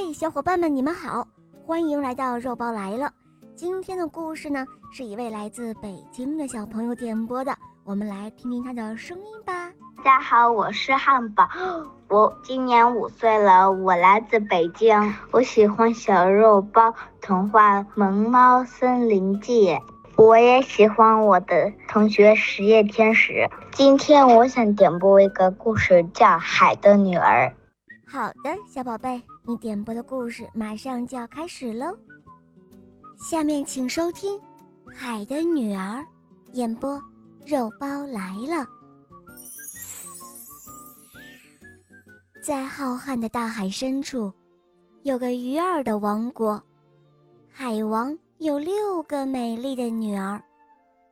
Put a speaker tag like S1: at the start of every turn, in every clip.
S1: 嘿，小伙伴们，你们好，欢迎来到肉包来了。今天的故事呢，是一位来自北京的小朋友点播的，我们来听听他的声音吧。
S2: 大家好，我是汉堡，我今年五岁了，我来自北京，我喜欢小肉包童话《萌猫森林记》，我也喜欢我的同学实验天使。今天我想点播一个故事，叫《海的女儿》。
S1: 好的，小宝贝，你点播的故事马上就要开始喽。下面请收听《海的女儿》，演播肉包来了。在浩瀚的大海深处，有个鱼儿的王国。海王有六个美丽的女儿，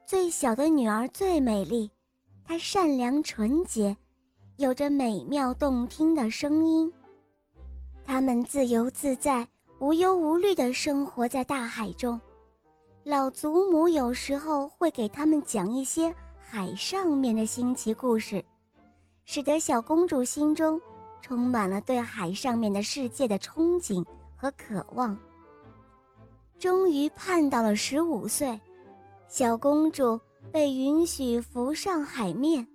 S1: 最小的女儿最美丽，她善良纯洁。有着美妙动听的声音，它们自由自在、无忧无虑地生活在大海中。老祖母有时候会给他们讲一些海上面的新奇故事，使得小公主心中充满了对海上面的世界的憧憬和渴望。终于盼到了十五岁，小公主被允许浮上海面。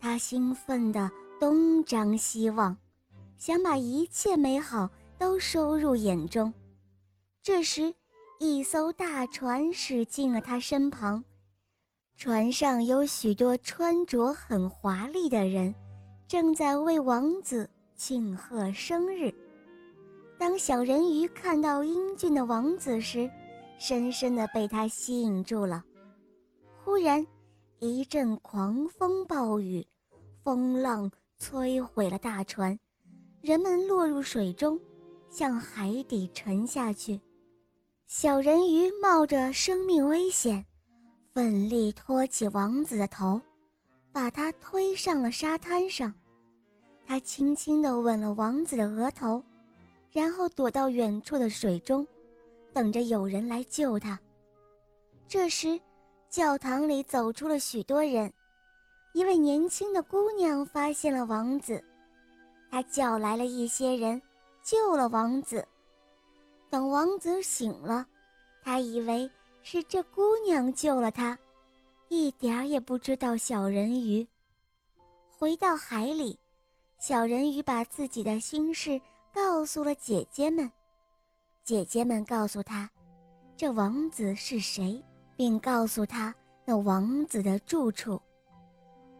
S1: 他兴奋地东张西望，想把一切美好都收入眼中。这时，一艘大船驶进了他身旁，船上有许多穿着很华丽的人，正在为王子庆贺生日。当小人鱼看到英俊的王子时，深深地被他吸引住了。忽然，一阵狂风暴雨，风浪摧毁了大船，人们落入水中，向海底沉下去。小人鱼冒着生命危险，奋力托起王子的头，把他推上了沙滩上。他轻轻地吻了王子的额头，然后躲到远处的水中，等着有人来救他。这时，教堂里走出了许多人，一位年轻的姑娘发现了王子，她叫来了一些人，救了王子。等王子醒了，他以为是这姑娘救了他，一点儿也不知道小人鱼。回到海里，小人鱼把自己的心事告诉了姐姐们，姐姐们告诉他，这王子是谁。并告诉他那王子的住处。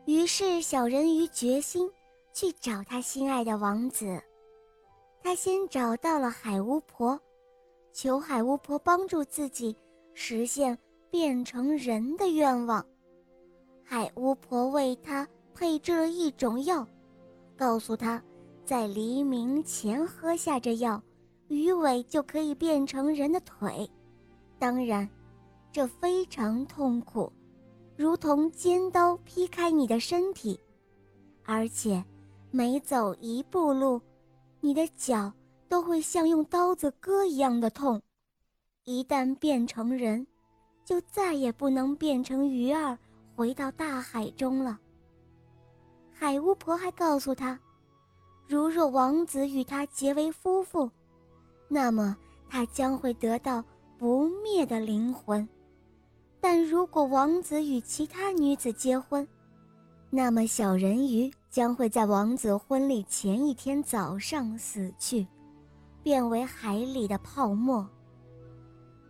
S1: 于是，小人鱼决心去找他心爱的王子。他先找到了海巫婆，求海巫婆帮助自己实现变成人的愿望。海巫婆为他配制了一种药，告诉他，在黎明前喝下这药，鱼尾就可以变成人的腿。当然。这非常痛苦，如同尖刀劈开你的身体，而且每走一步路，你的脚都会像用刀子割一样的痛。一旦变成人，就再也不能变成鱼儿回到大海中了。海巫婆还告诉他，如若王子与她结为夫妇，那么他将会得到不灭的灵魂。但如果王子与其他女子结婚，那么小人鱼将会在王子婚礼前一天早上死去，变为海里的泡沫。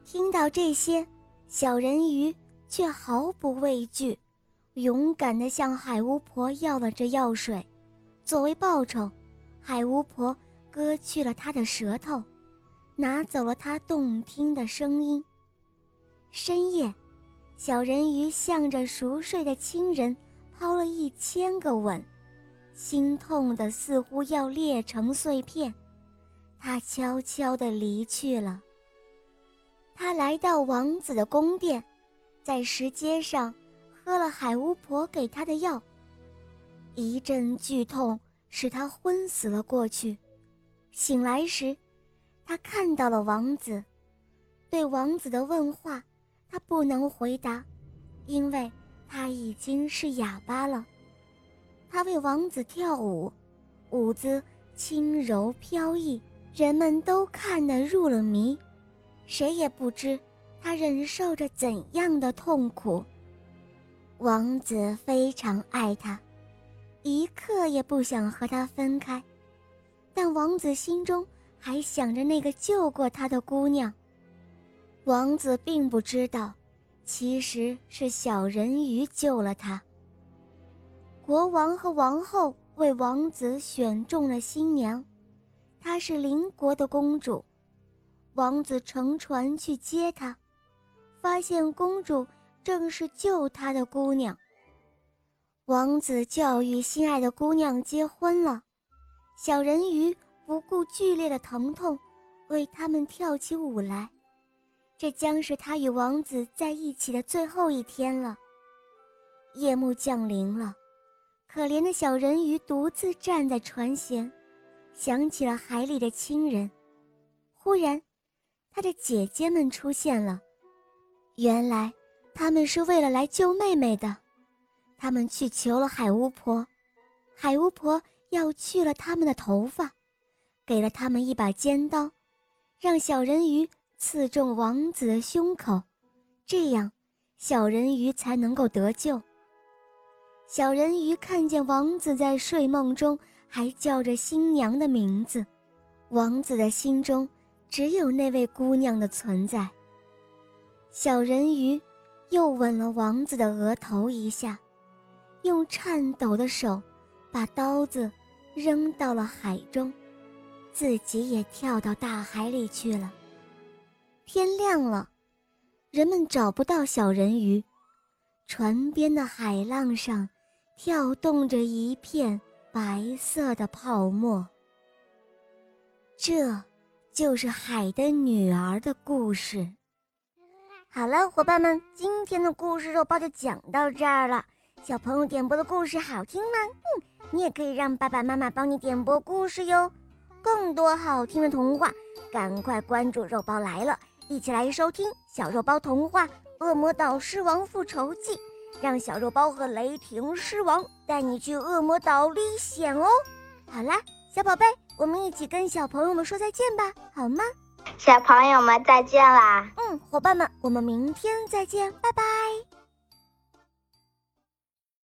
S1: 听到这些，小人鱼却毫不畏惧，勇敢地向海巫婆要了这药水。作为报酬，海巫婆割去了他的舌头，拿走了他动听的声音。深夜。小人鱼向着熟睡的亲人抛了一千个吻，心痛的似乎要裂成碎片。他悄悄地离去了。他来到王子的宫殿，在石阶上喝了海巫婆给他的药，一阵剧痛使他昏死了过去。醒来时，他看到了王子，对王子的问话。他不能回答，因为他已经是哑巴了。他为王子跳舞，舞姿轻柔飘逸，人们都看得入了迷，谁也不知他忍受着怎样的痛苦。王子非常爱她，一刻也不想和她分开，但王子心中还想着那个救过他的姑娘。王子并不知道，其实是小人鱼救了他。国王和王后为王子选中了新娘。她是邻国的公主，王子乘船去接她，发现公主正是救他的姑娘。王子教育心爱的姑娘结婚了，小人鱼不顾剧烈的疼痛，为他们跳起舞来。这将是他与王子在一起的最后一天了。夜幕降临了，可怜的小人鱼独自站在船舷。想起了海里的亲人，忽然，他的姐姐们出现了。原来，他们是为了来救妹妹的。他们去求了海巫婆，海巫婆要去了他们的头发，给了他们一把尖刀，让小人鱼刺中王子的胸口，这样，小人鱼才能够得救。小人鱼看见王子在睡梦中。还叫着新娘的名字，王子的心中只有那位姑娘的存在。小人鱼又吻了王子的额头一下，用颤抖的手把刀子扔到了海中，自己也跳到大海里去了。天亮了，人们找不到小人鱼，船边的海浪上跳动着一片。白色的泡沫，这就是海的女儿的故事。好了，伙伴们，今天的故事肉包就讲到这儿了。小朋友点播的故事好听吗？嗯，你也可以让爸爸妈妈帮你点播故事哟。更多好听的童话，赶快关注肉包来了，一起来收听小肉包童话《恶魔岛狮王复仇记》。让小肉包和雷霆狮王带你去恶魔岛历险哦！好啦，小宝贝，我们一起跟小朋友们说再见吧，好吗？
S2: 小朋友们再见啦！
S1: 嗯，伙伴们，我们明天再见，拜拜。